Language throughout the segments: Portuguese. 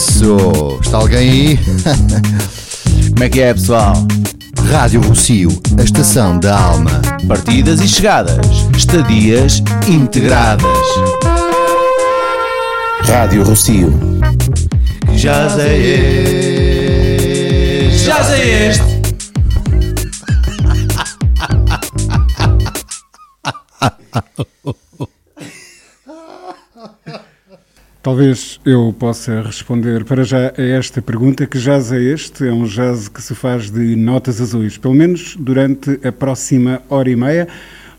Isso! Está alguém aí? Como é que é, pessoal? Rádio Rocio, a estação da alma. Partidas e chegadas, estadias integradas. Rádio Rocio. Já sei este. Já sei este. Talvez eu possa responder para já a esta pergunta: que jazz é este? É um jazz que se faz de notas azuis, pelo menos durante a próxima hora e meia.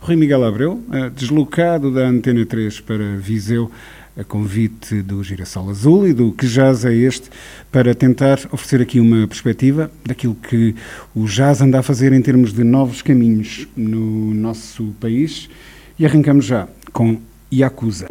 Rui Miguel Abreu, eh, deslocado da Antena 3 para Viseu, a convite do Girassol Azul e do Que Jazz é Este, para tentar oferecer aqui uma perspectiva daquilo que o jazz anda a fazer em termos de novos caminhos no nosso país. E arrancamos já com Yakuza.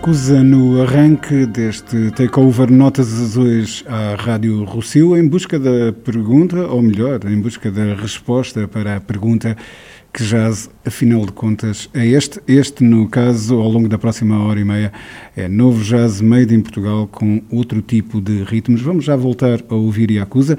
Acusa no arranque deste takeover Notas Azuis à Rádio Rossio em busca da pergunta, ou melhor, em busca da resposta para a pergunta que jazz, afinal de contas, é este. Este, no caso, ao longo da próxima hora e meia, é novo jazz made in Portugal com outro tipo de ritmos. Vamos já voltar a ouvir Yakuza.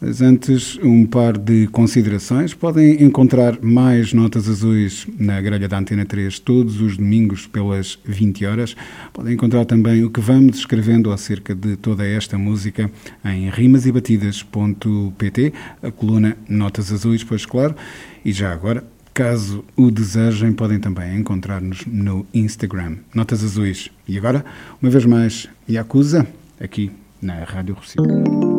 Mas antes, um par de considerações. Podem encontrar mais notas azuis na grelha da Antena 3 todos os domingos pelas 20 horas. Podem encontrar também o que vamos escrevendo acerca de toda esta música em rimasebatidas.pt, a coluna Notas Azuis, pois claro. E já agora, caso o desejem, podem também encontrar-nos no Instagram, Notas Azuis. E agora, uma vez mais, Yakuza, aqui na Rádio Recife.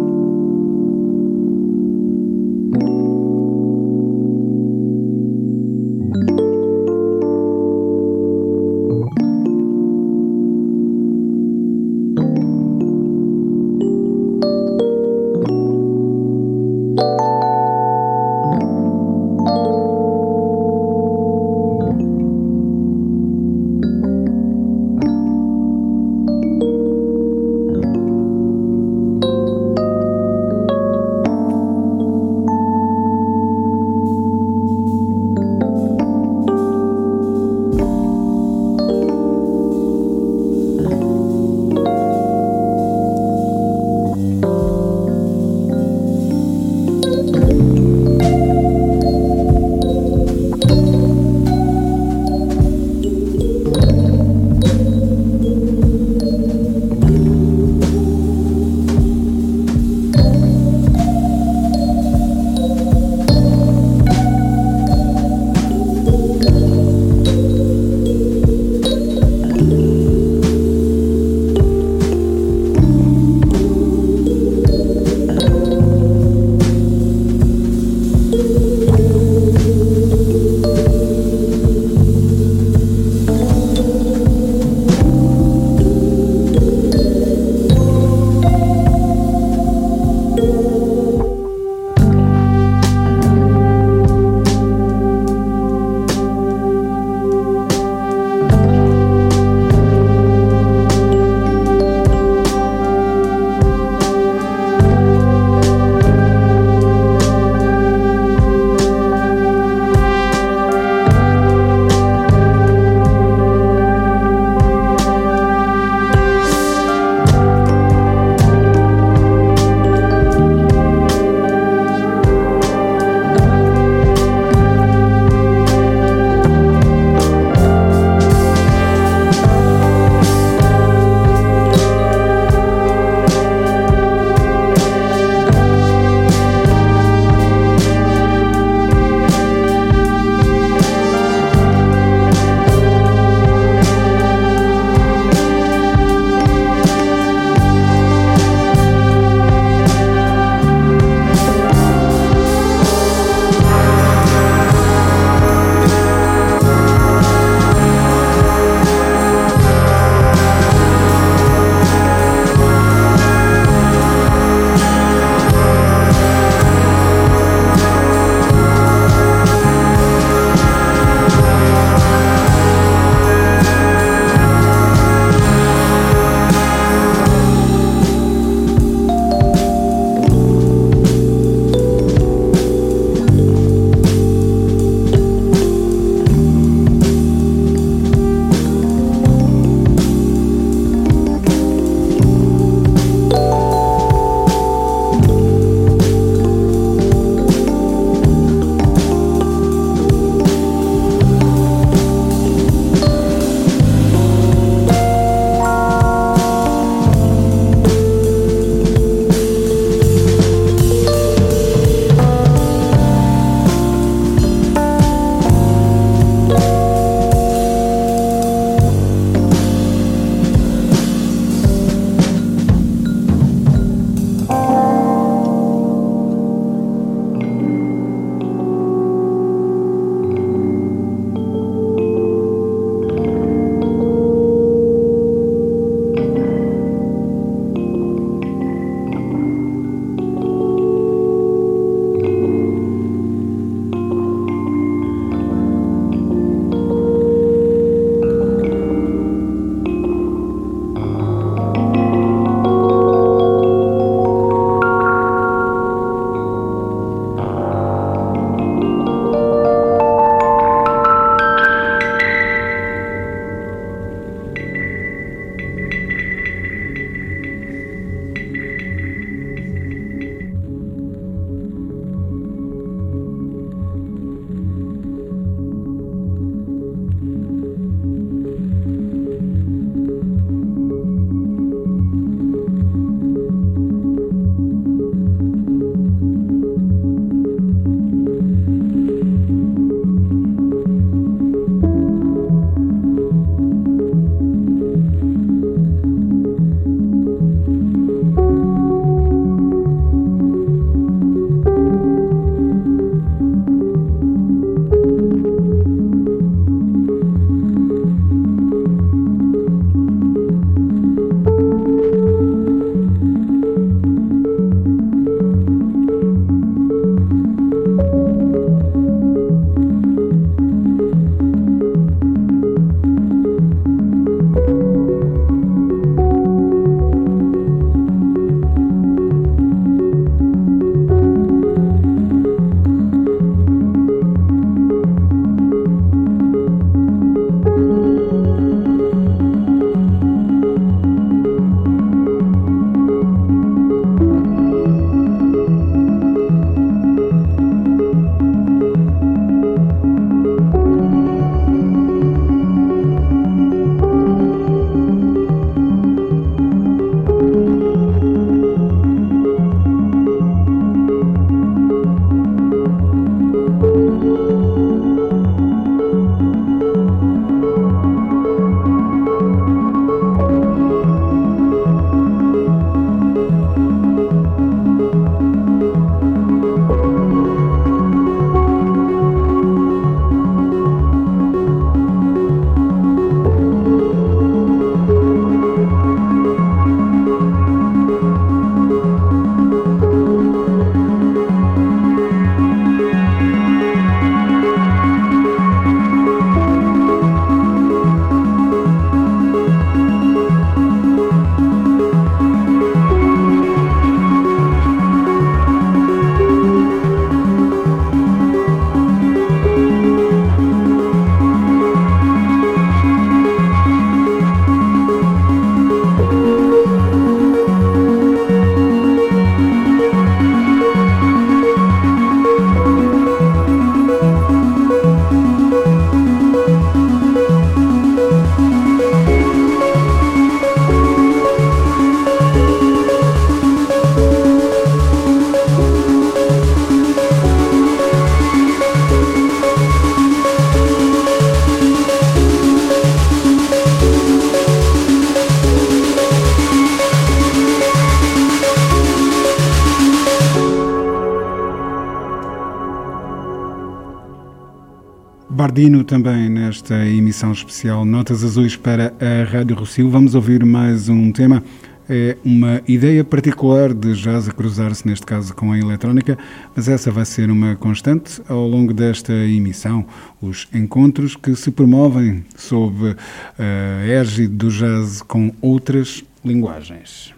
Também nesta emissão especial Notas Azuis para a Rádio Rocio. Vamos ouvir mais um tema. É uma ideia particular de jazz a cruzar-se, neste caso, com a eletrónica, mas essa vai ser uma constante ao longo desta emissão. Os encontros que se promovem sob a égide do jazz com outras linguagens.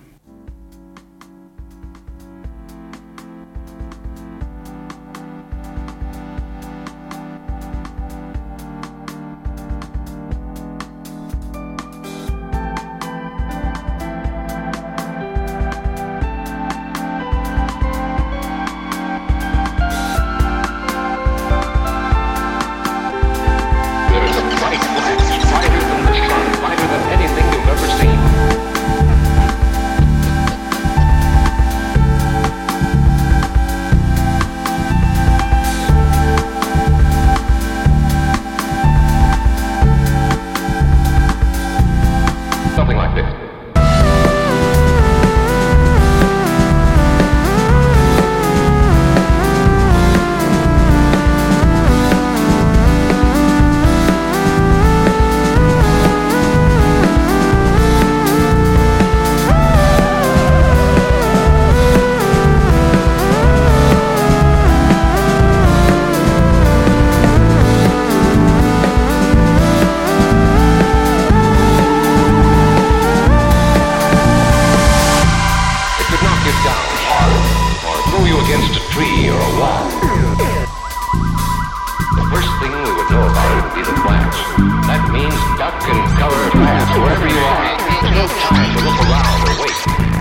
around, but look around and wait.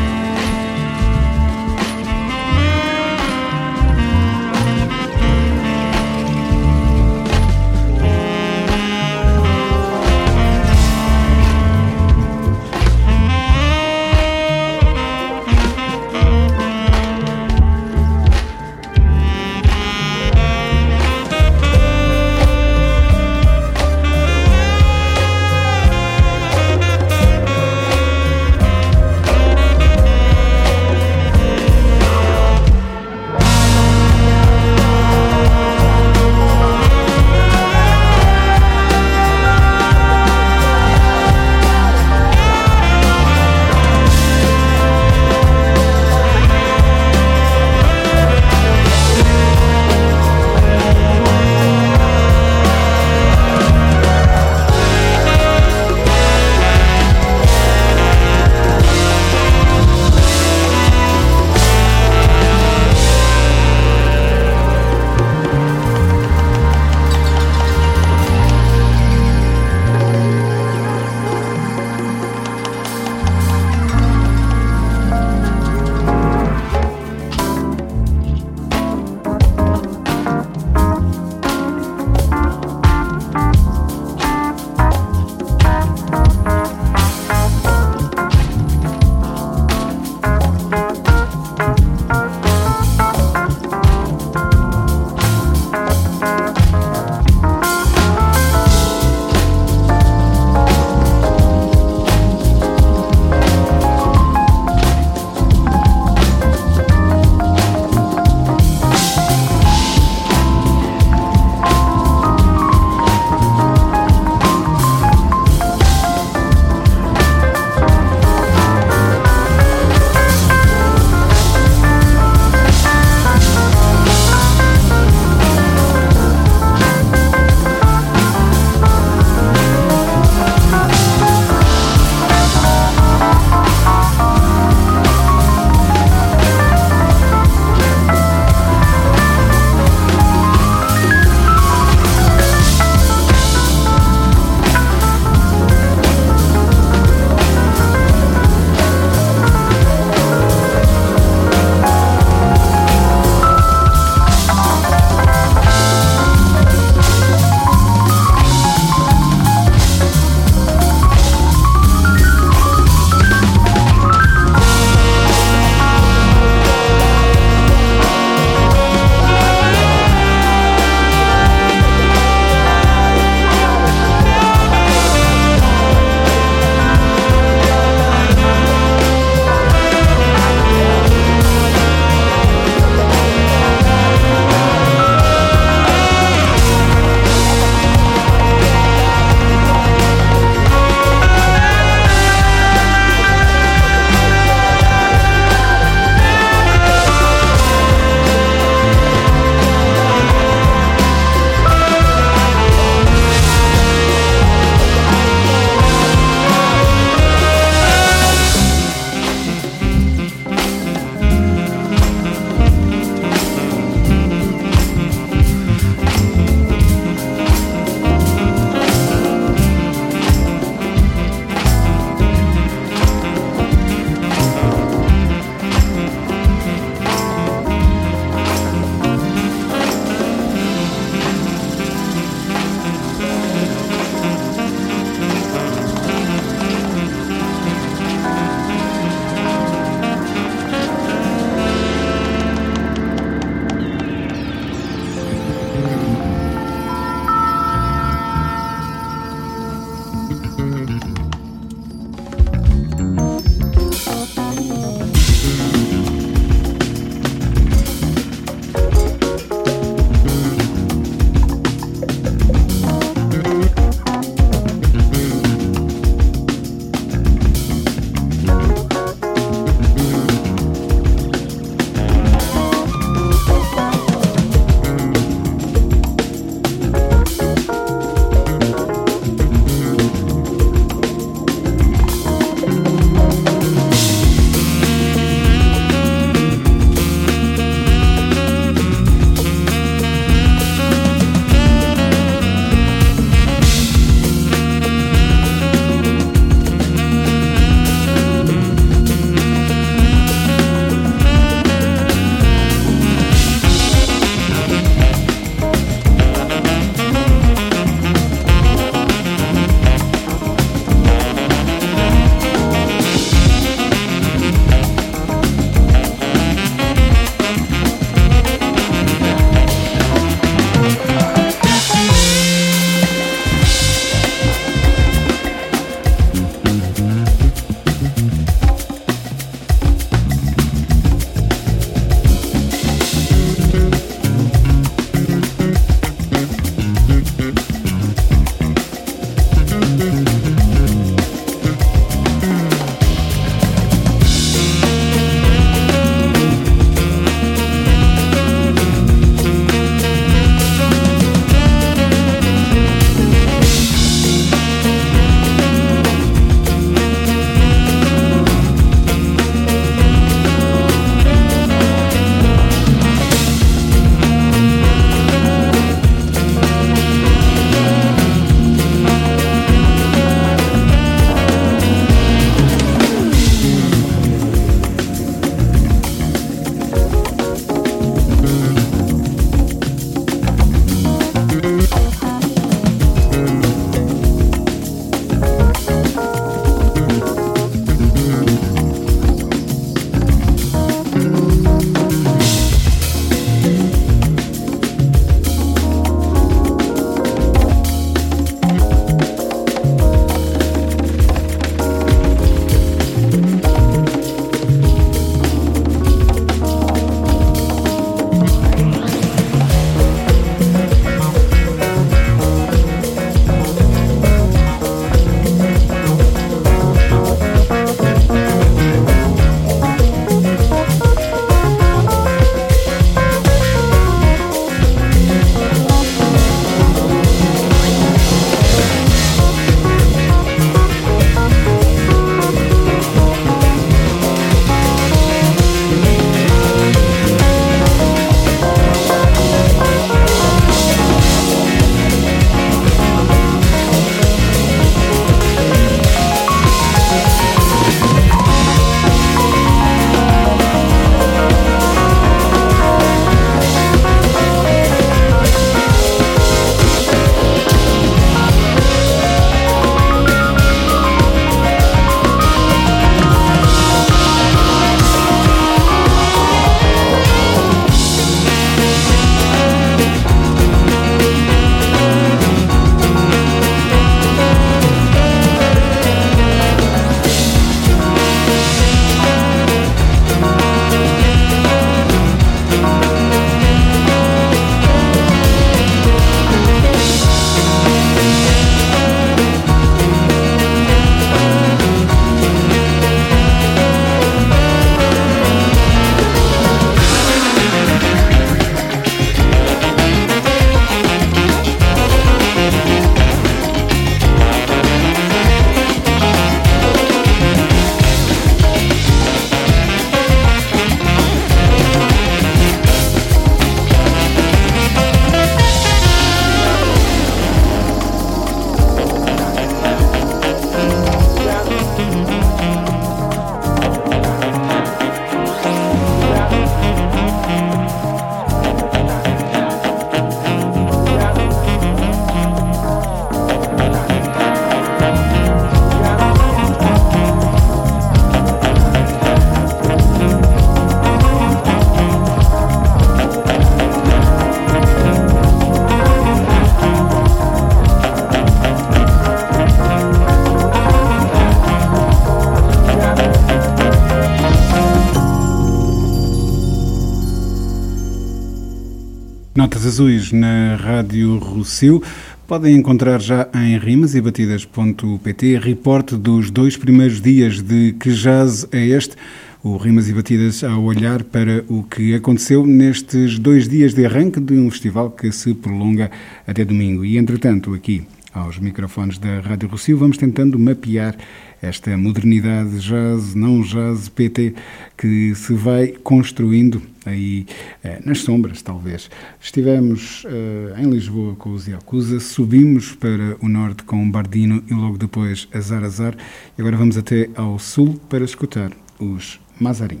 Notas Azuis na Rádio Rossio. Podem encontrar já em rimasebatidas.pt reporte dos dois primeiros dias de Que Jazz é Este? O Rimas e Batidas a olhar para o que aconteceu nestes dois dias de arranque de um festival que se prolonga até domingo. E, entretanto, aqui aos microfones da Rádio Rossio, vamos tentando mapear esta modernidade jazz, não jazz, PT, que se vai construindo aí eh, nas sombras, talvez. Estivemos eh, em Lisboa com os Yakuza, subimos para o norte com Bardino e logo depois Azar Azar, e agora vamos até ao sul para escutar os Mazarin.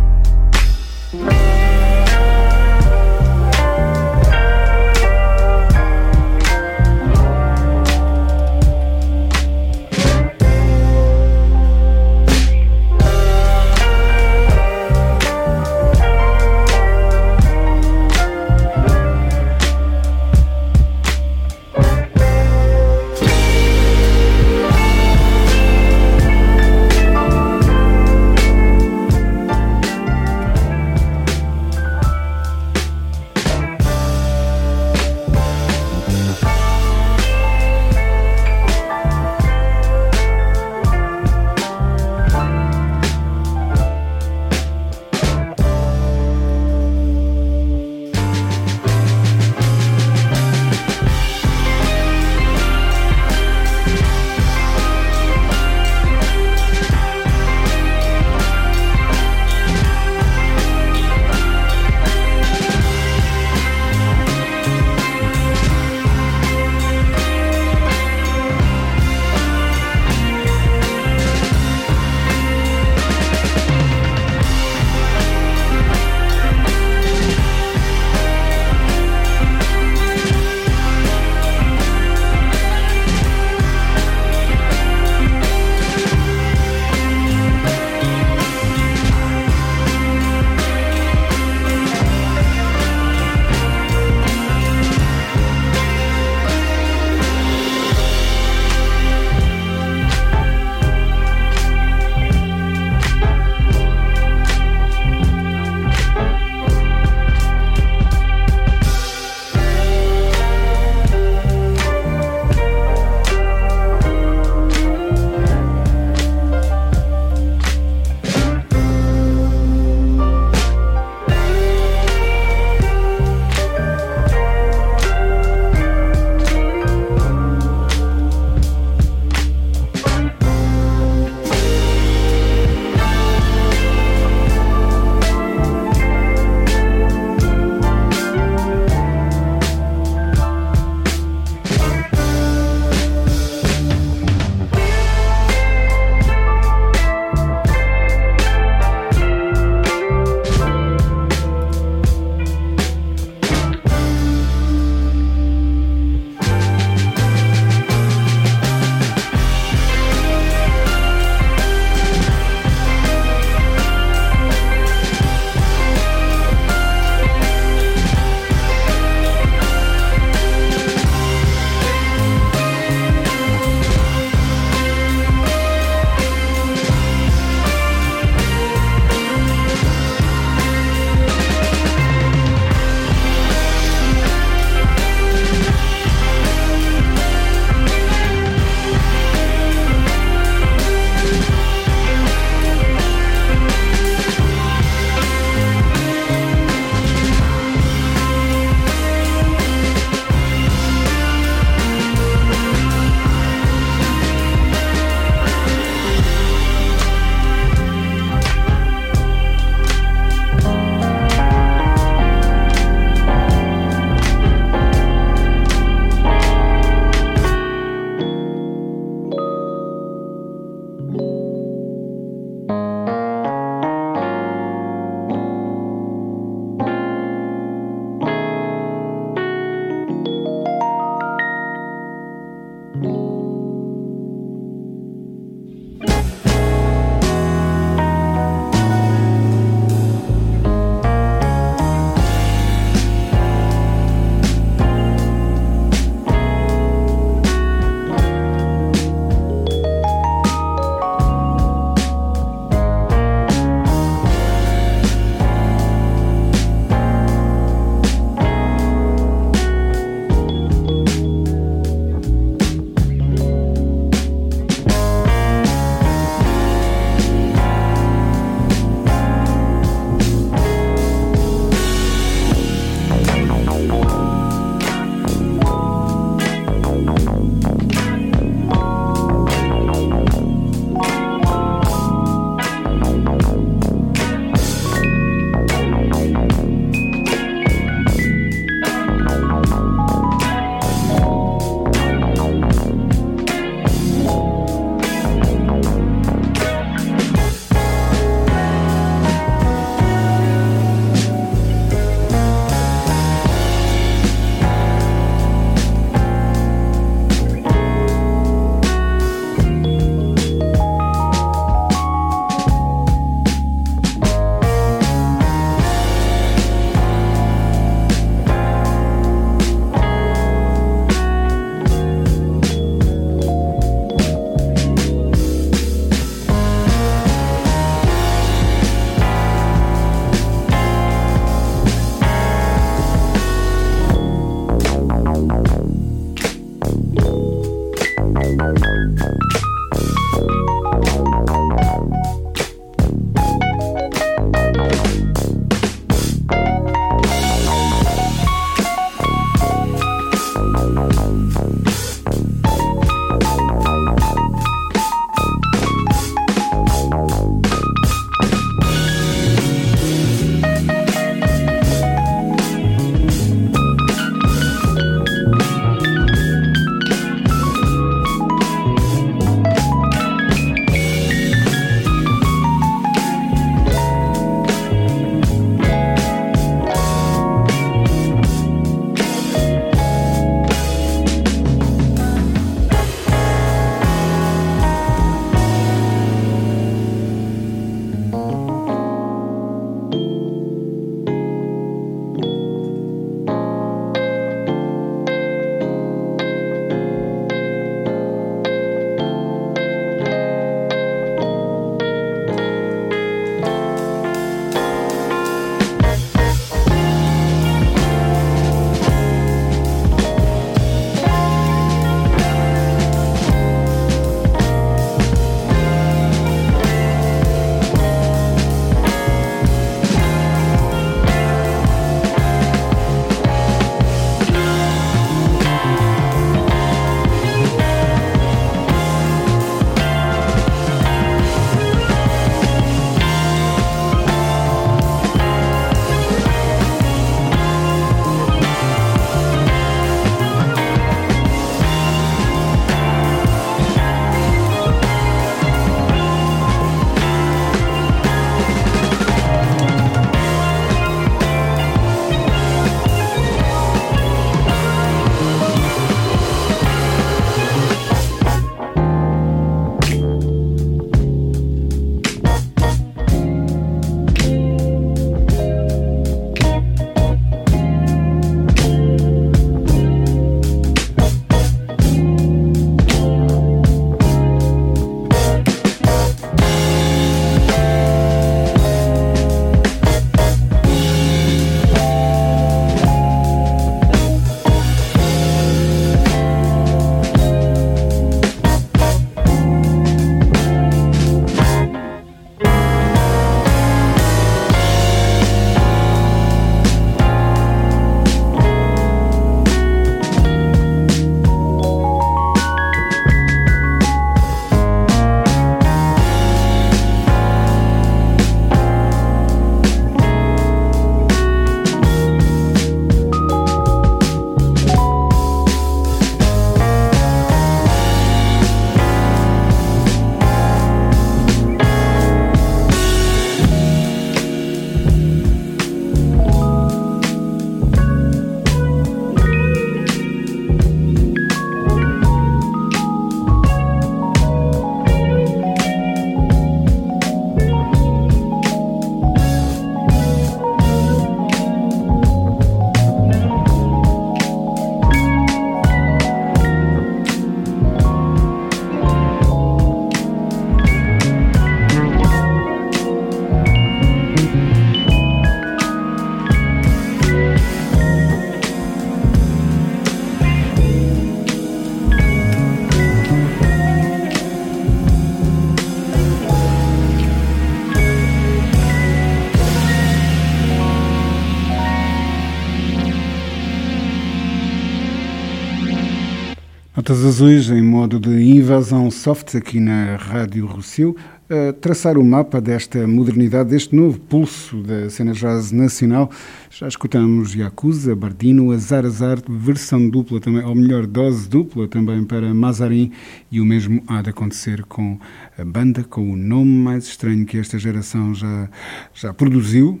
Notas azuis em modo de invasão soft aqui na Rádio Rossio, a traçar o mapa desta modernidade, deste novo pulso da cena jazz nacional. Já escutamos Yakuza, Bardino, Azar Azar, versão dupla também, ou melhor, dose dupla também para Mazarin, e o mesmo há de acontecer com a banda, com o nome mais estranho que esta geração já, já produziu,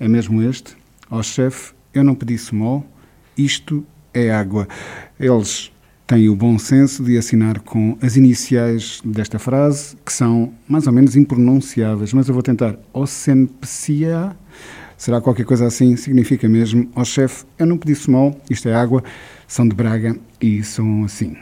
é mesmo este, ao chefe, eu não pedi small, isto é água. Eles tem o bom senso de assinar com as iniciais desta frase, que são mais ou menos impronunciáveis, mas eu vou tentar. Ocenpecia, será qualquer coisa assim, significa mesmo, ó oh, chefe, eu não pedi small, isto é água, são de Braga e são assim.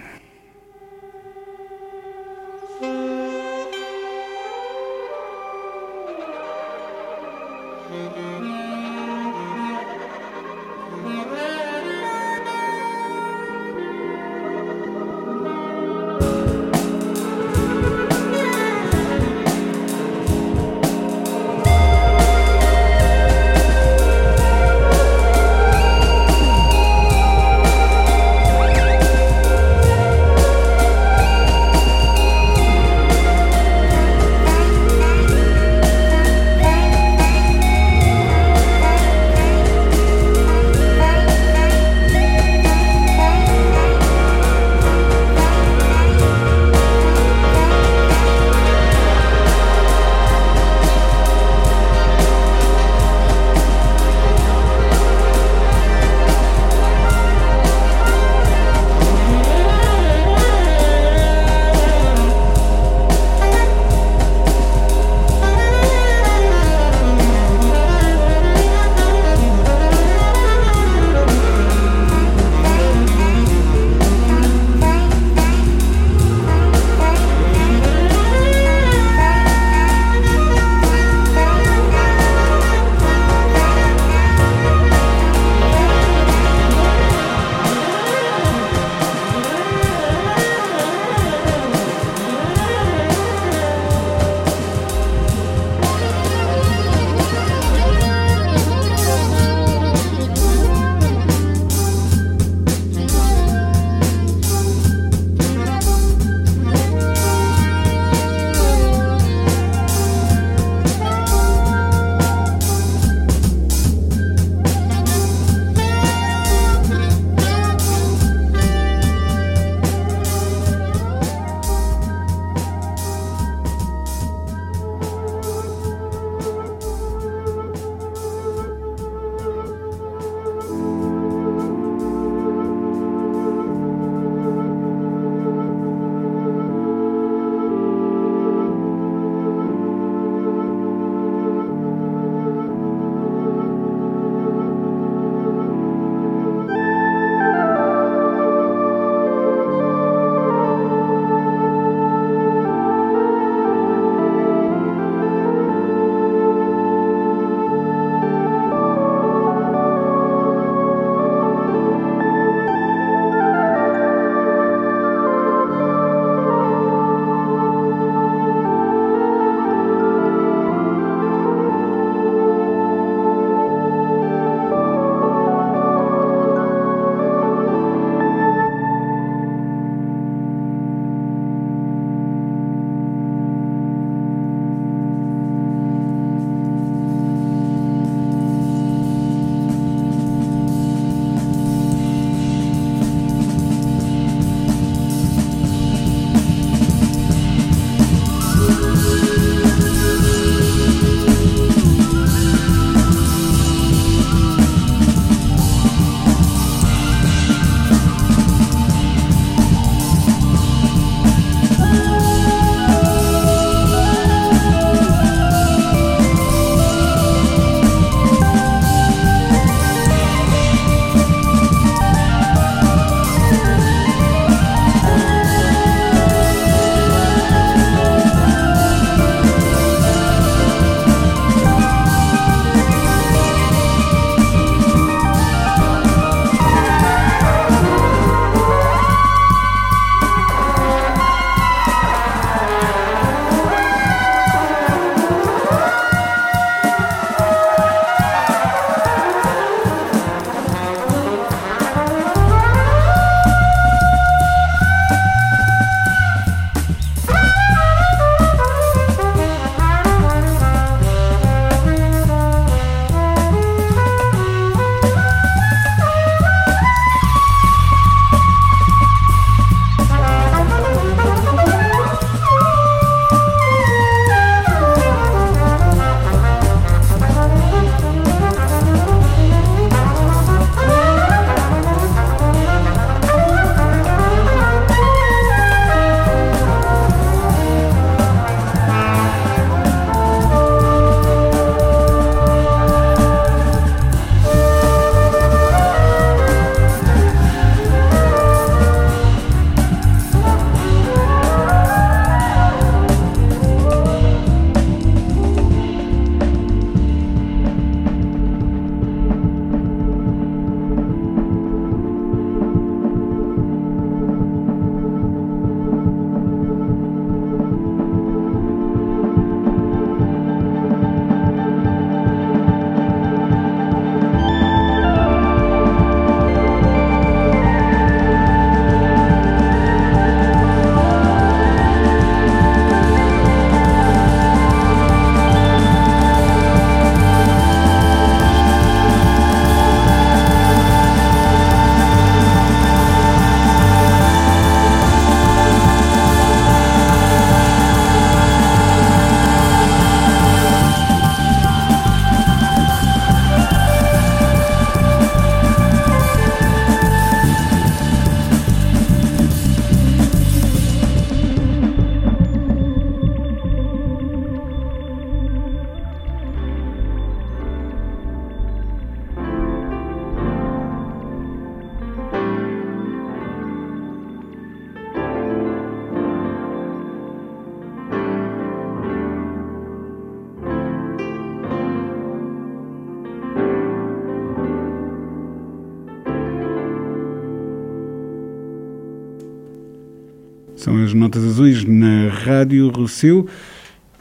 As notas azuis na Rádio Rosseu.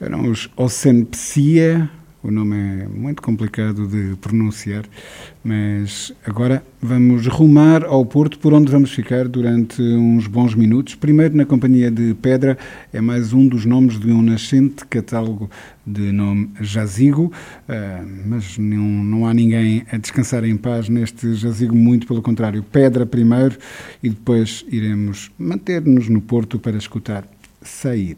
Eram os Ocenpsia, o nome é muito complicado de pronunciar, mas agora vamos rumar ao Porto, por onde vamos ficar durante uns bons minutos. Primeiro, na companhia de Pedra, é mais um dos nomes de um nascente catálogo de nome Jazigo, ah, mas não, não há ninguém a descansar em paz neste Jazigo, muito pelo contrário. Pedra primeiro e depois iremos manter-nos no Porto para escutar Sair.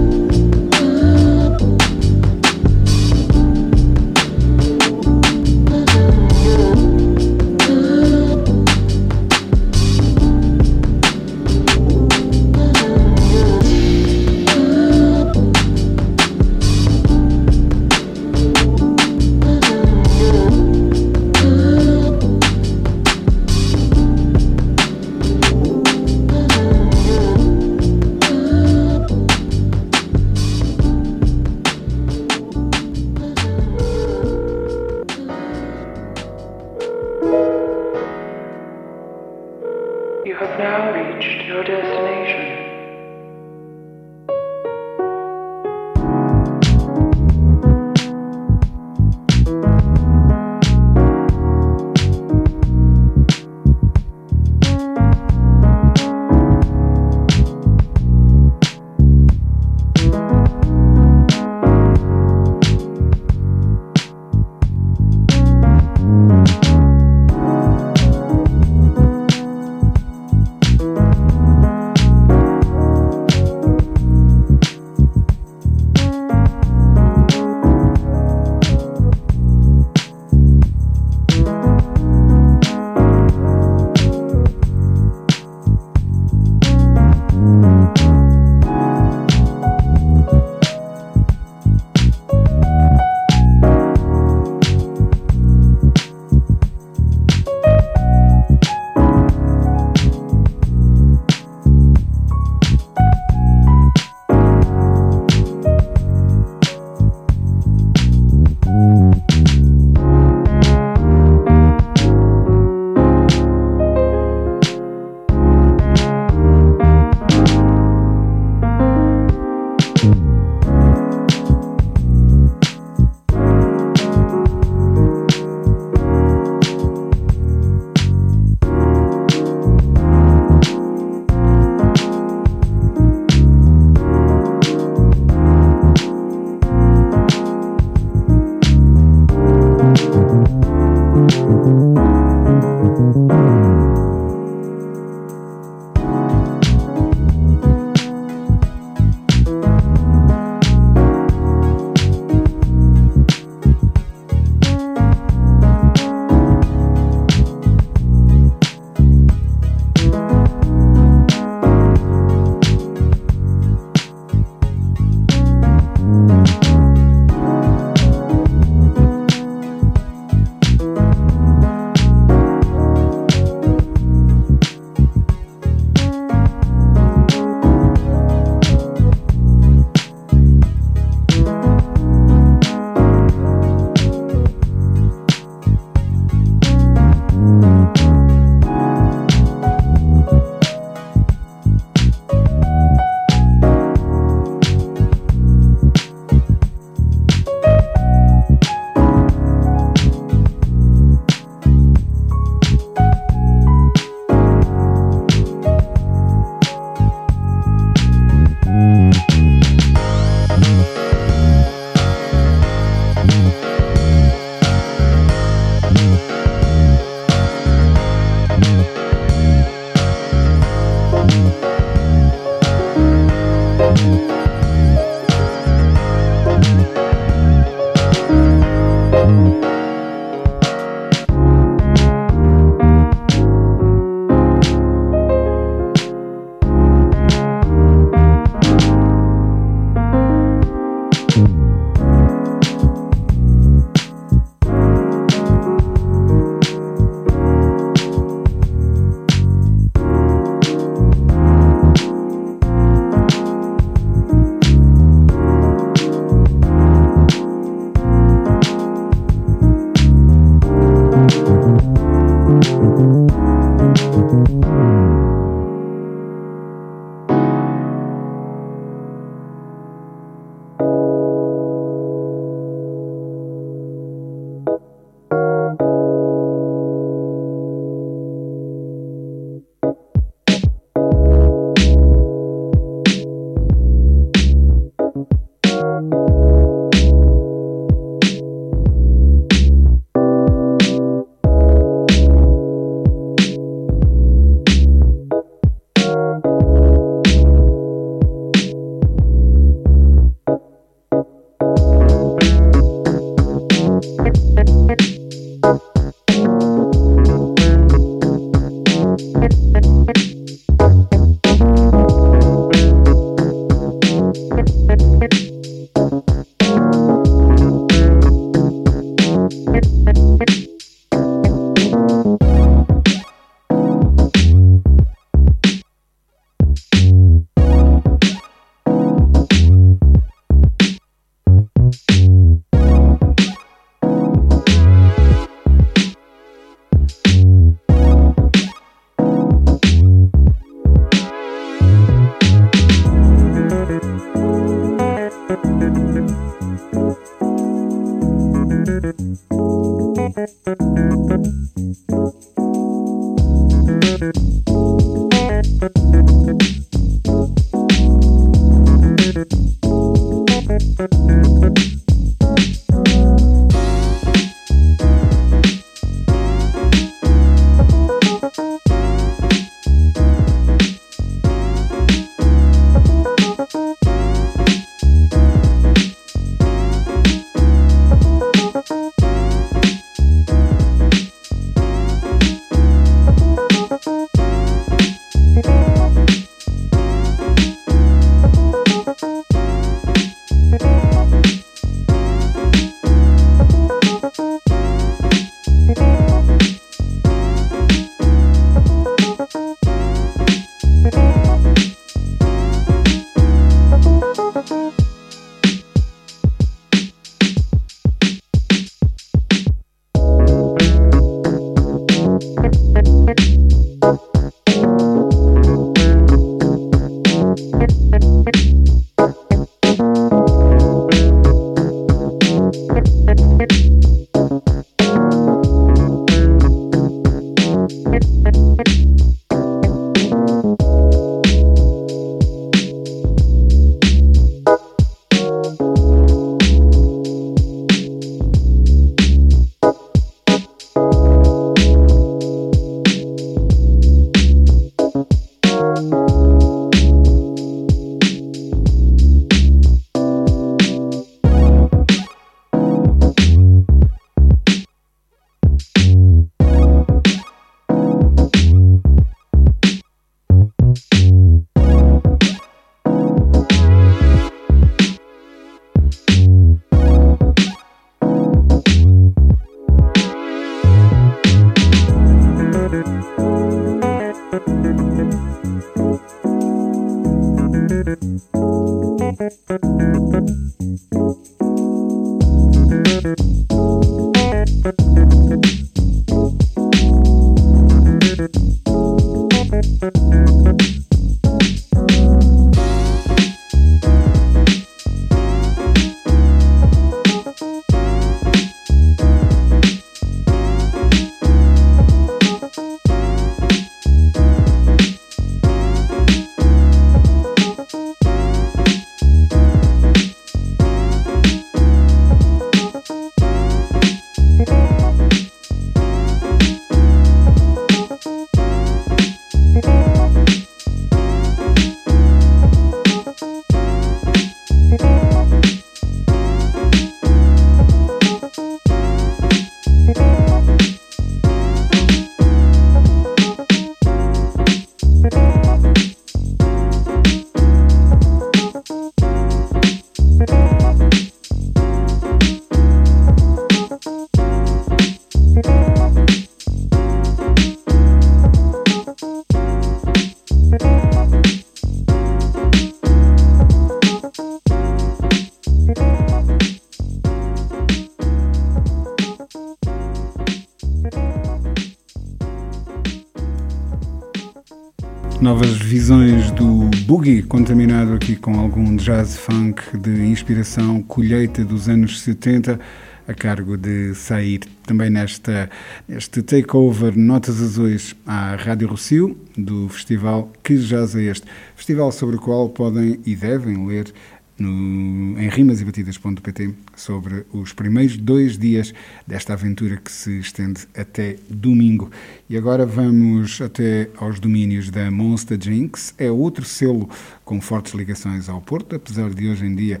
Contaminado aqui com algum jazz funk de inspiração colheita dos anos 70, a cargo de sair também nesta, neste takeover Notas Azuis à Rádio Rocio, do festival Que Jazz é Este? Festival sobre o qual podem e devem ler no, em rimasebatidas.pt sobre os primeiros dois dias desta aventura que se estende até domingo. E agora vamos até aos domínios da Monster Jinx. É outro selo com fortes ligações ao Porto, apesar de hoje em dia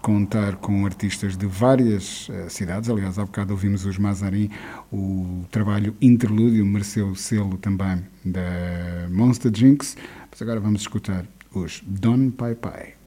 contar com artistas de várias uh, cidades. Aliás, há bocado ouvimos os Mazarin, o trabalho Interlúdio mereceu o selo também da Monster Jinx. Mas agora vamos escutar os Don Pai Pai.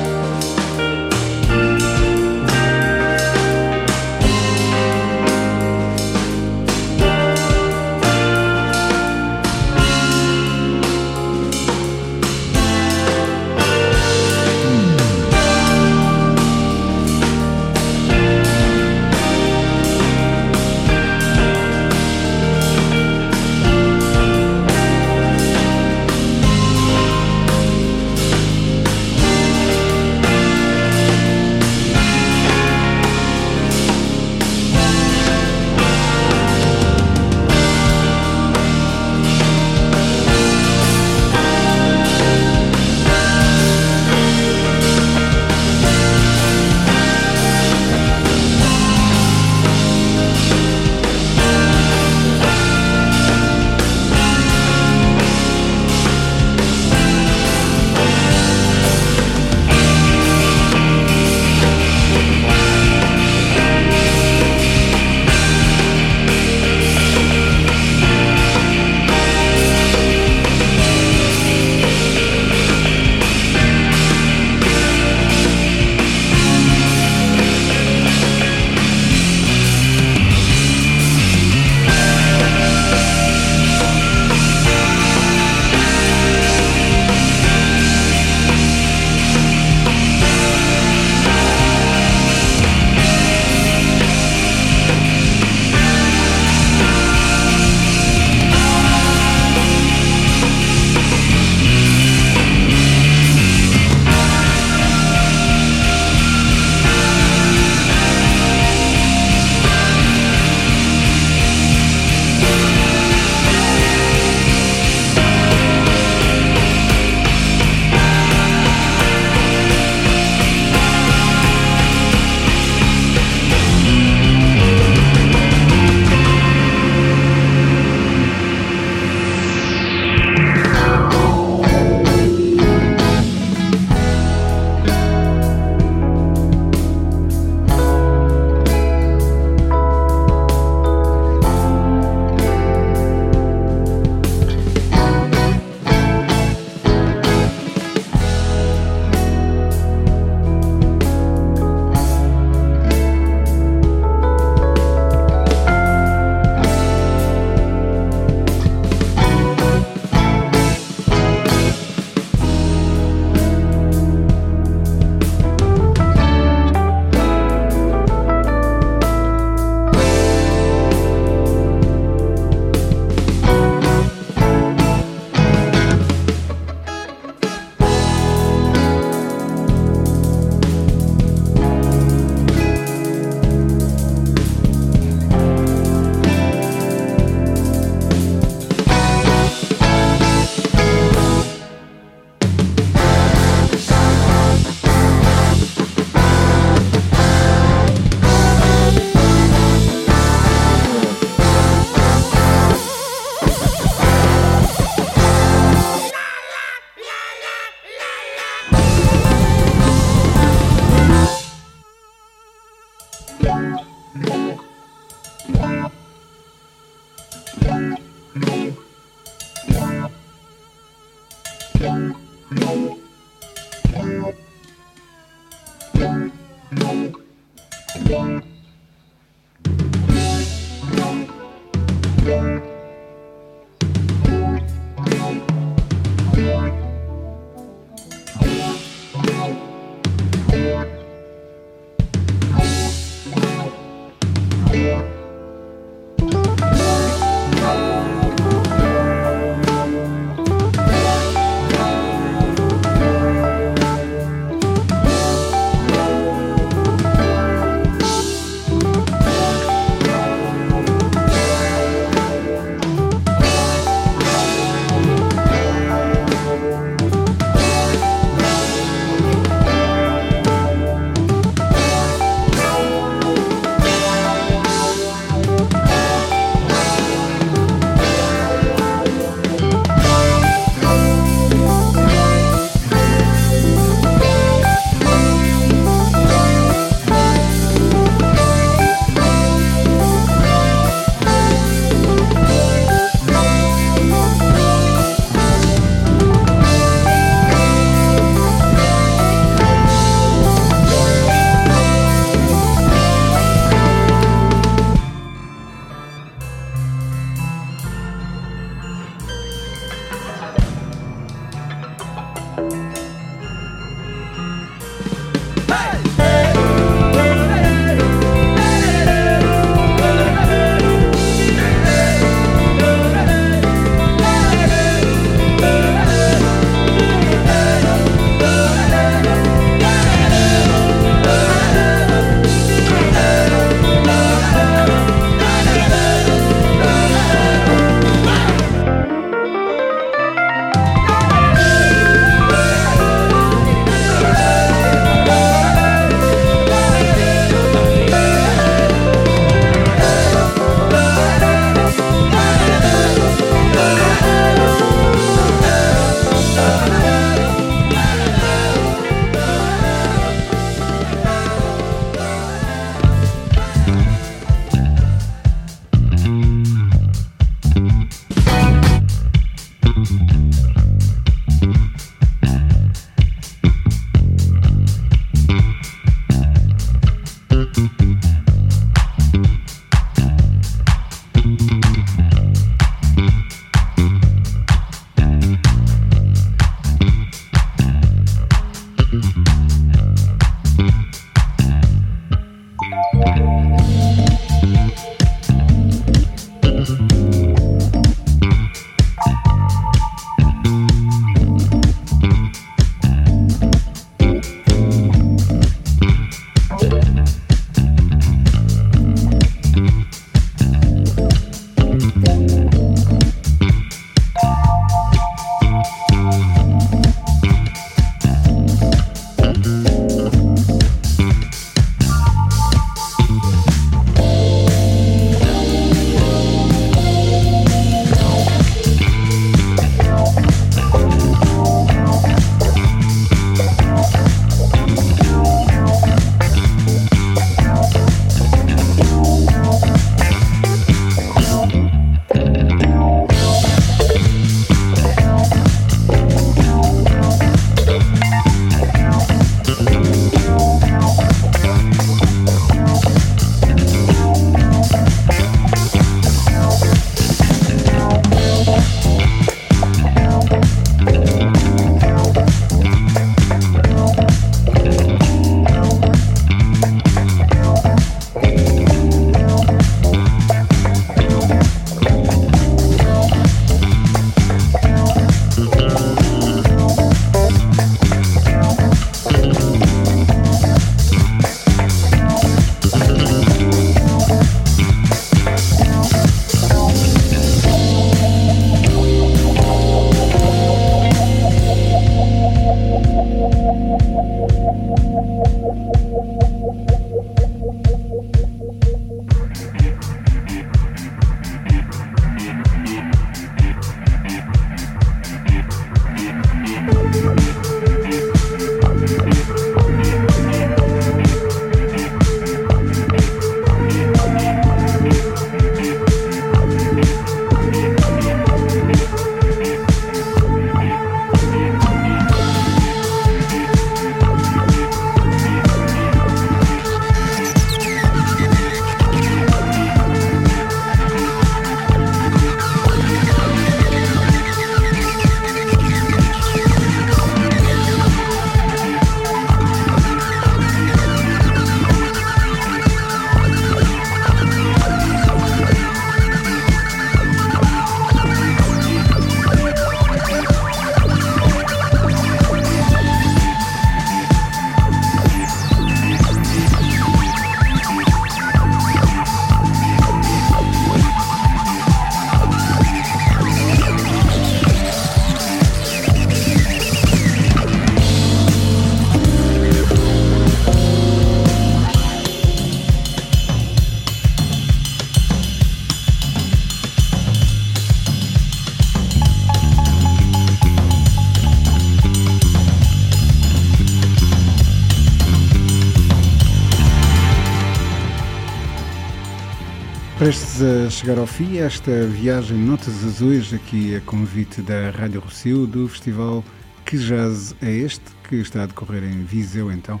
Chegar ao fim, esta viagem Notas Azuis, aqui a convite da Rádio Rocio, do festival Que Jazz é este, que está a decorrer em Viseu, então,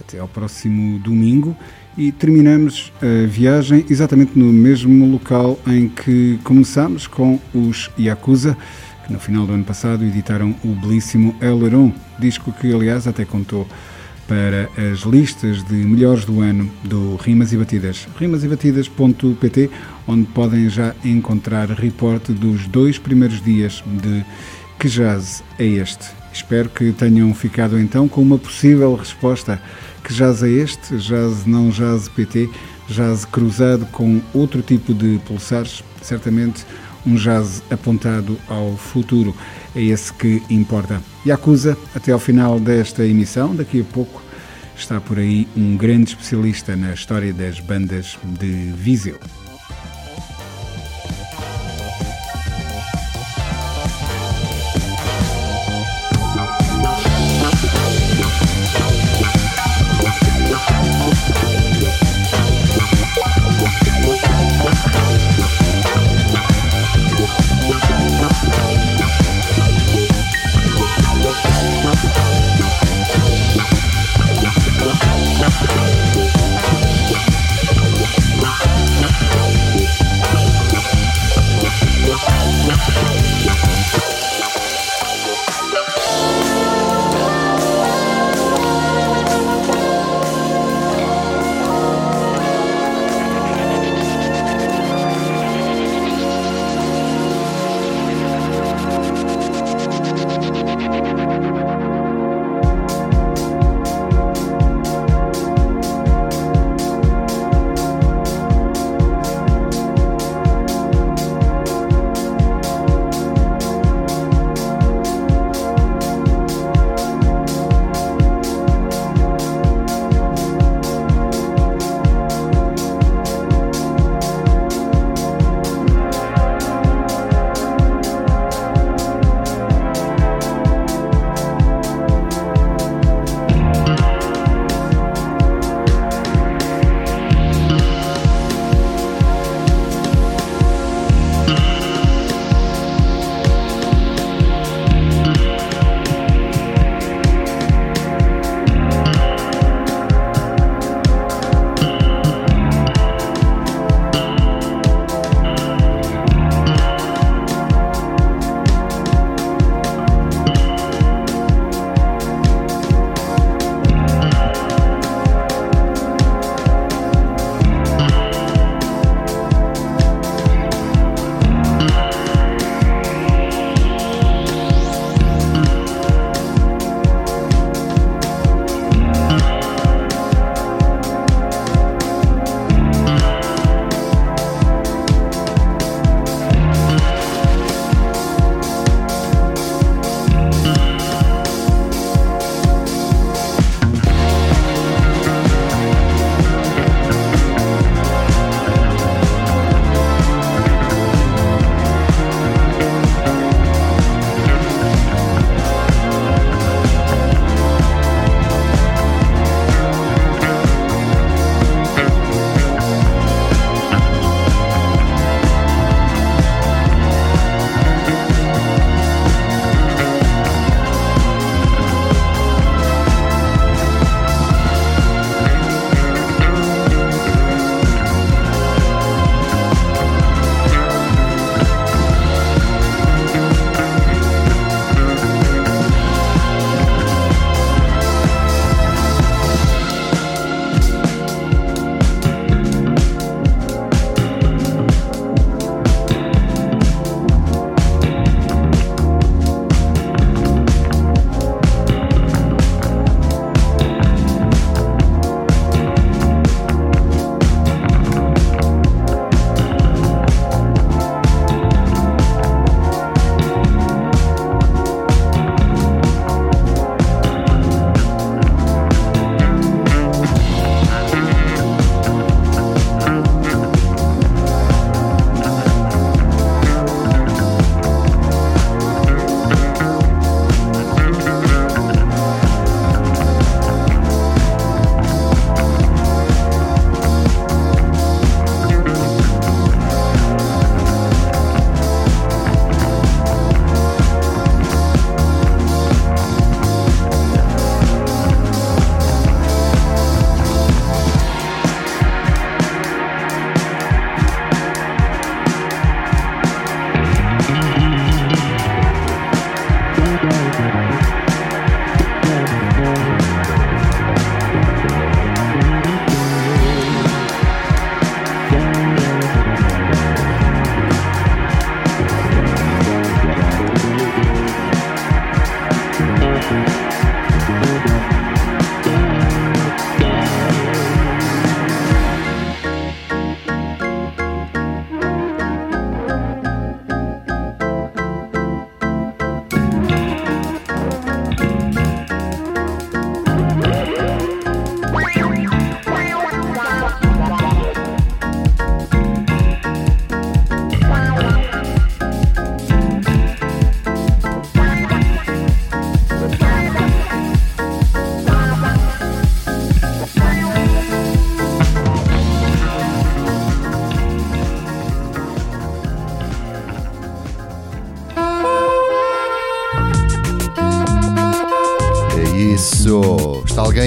até ao próximo domingo. E terminamos a viagem exatamente no mesmo local em que começámos com os Yakuza, que no final do ano passado editaram o belíssimo Aileron, disco que, aliás, até contou para as listas de melhores do ano do Rimas e Batidas. rimasebatidas.pt, onde podem já encontrar reporte dos dois primeiros dias de Que Jazz é este? Espero que tenham ficado então com uma possível resposta. Que jazz é este? Jazz não jazz PT? Jazz cruzado com outro tipo de pulsares? Certamente um jazz apontado ao futuro. É esse que importa. E acusa, até ao final desta emissão, daqui a pouco, está por aí um grande especialista na história das bandas de Viseu.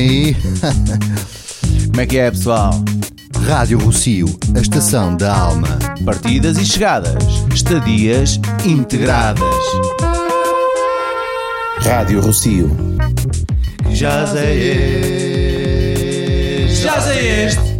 Aí? Como é que é, pessoal? Rádio Rocio, a estação da alma. Partidas e chegadas, estadias integradas. Rádio Rocio. Já é este. Já é este.